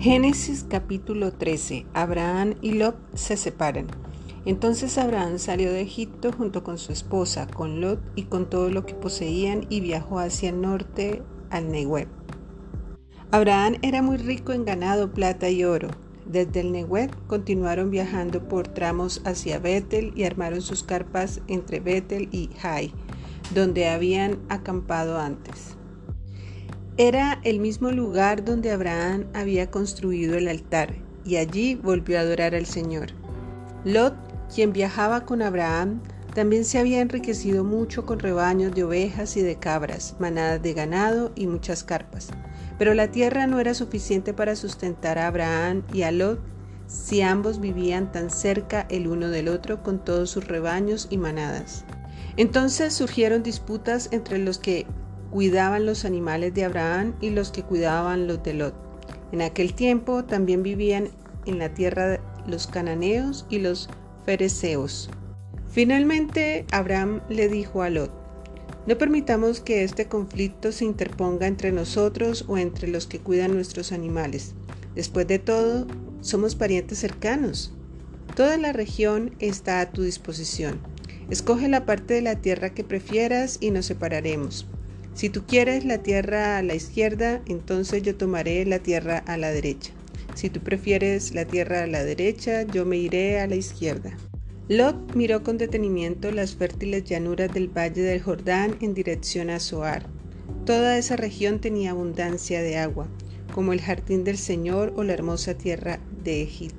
Génesis capítulo 13. Abraham y Lot se separan. Entonces Abraham salió de Egipto junto con su esposa, con Lot y con todo lo que poseían y viajó hacia el norte al Negev. Abraham era muy rico en ganado, plata y oro. Desde el Negev continuaron viajando por tramos hacia Betel y armaron sus carpas entre Betel y Jai, donde habían acampado antes. Era el mismo lugar donde Abraham había construido el altar y allí volvió a adorar al Señor. Lot, quien viajaba con Abraham, también se había enriquecido mucho con rebaños de ovejas y de cabras, manadas de ganado y muchas carpas. Pero la tierra no era suficiente para sustentar a Abraham y a Lot si ambos vivían tan cerca el uno del otro con todos sus rebaños y manadas. Entonces surgieron disputas entre los que cuidaban los animales de Abraham y los que cuidaban los de Lot. En aquel tiempo también vivían en la tierra los cananeos y los fereceos. Finalmente Abraham le dijo a Lot, no permitamos que este conflicto se interponga entre nosotros o entre los que cuidan nuestros animales. Después de todo, somos parientes cercanos. Toda la región está a tu disposición. Escoge la parte de la tierra que prefieras y nos separaremos. Si tú quieres la tierra a la izquierda, entonces yo tomaré la tierra a la derecha. Si tú prefieres la tierra a la derecha, yo me iré a la izquierda. Lot miró con detenimiento las fértiles llanuras del valle del Jordán en dirección a Zoar. Toda esa región tenía abundancia de agua, como el jardín del Señor o la hermosa tierra de Egipto.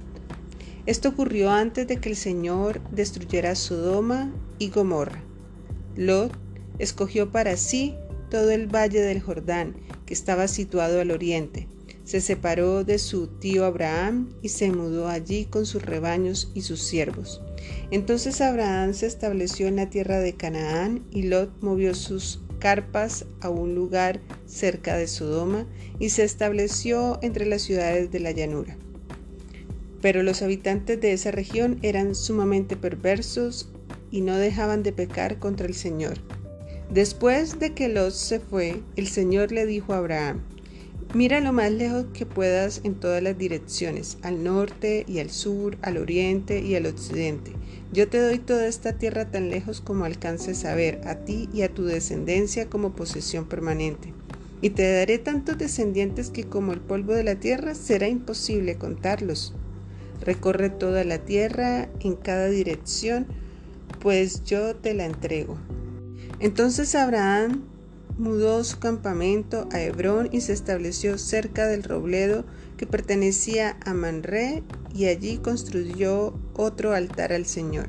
Esto ocurrió antes de que el Señor destruyera Sodoma y Gomorra. Lot escogió para sí todo el valle del Jordán, que estaba situado al oriente. Se separó de su tío Abraham y se mudó allí con sus rebaños y sus siervos. Entonces Abraham se estableció en la tierra de Canaán y Lot movió sus carpas a un lugar cerca de Sodoma y se estableció entre las ciudades de la llanura. Pero los habitantes de esa región eran sumamente perversos y no dejaban de pecar contra el Señor. Después de que Lot se fue, el Señor le dijo a Abraham, Mira lo más lejos que puedas en todas las direcciones, al norte y al sur, al oriente y al occidente. Yo te doy toda esta tierra tan lejos como alcances a ver, a ti y a tu descendencia como posesión permanente. Y te daré tantos descendientes que como el polvo de la tierra será imposible contarlos. Recorre toda la tierra en cada dirección, pues yo te la entrego. Entonces Abraham mudó su campamento a Hebrón y se estableció cerca del robledo que pertenecía a Manré y allí construyó otro altar al Señor.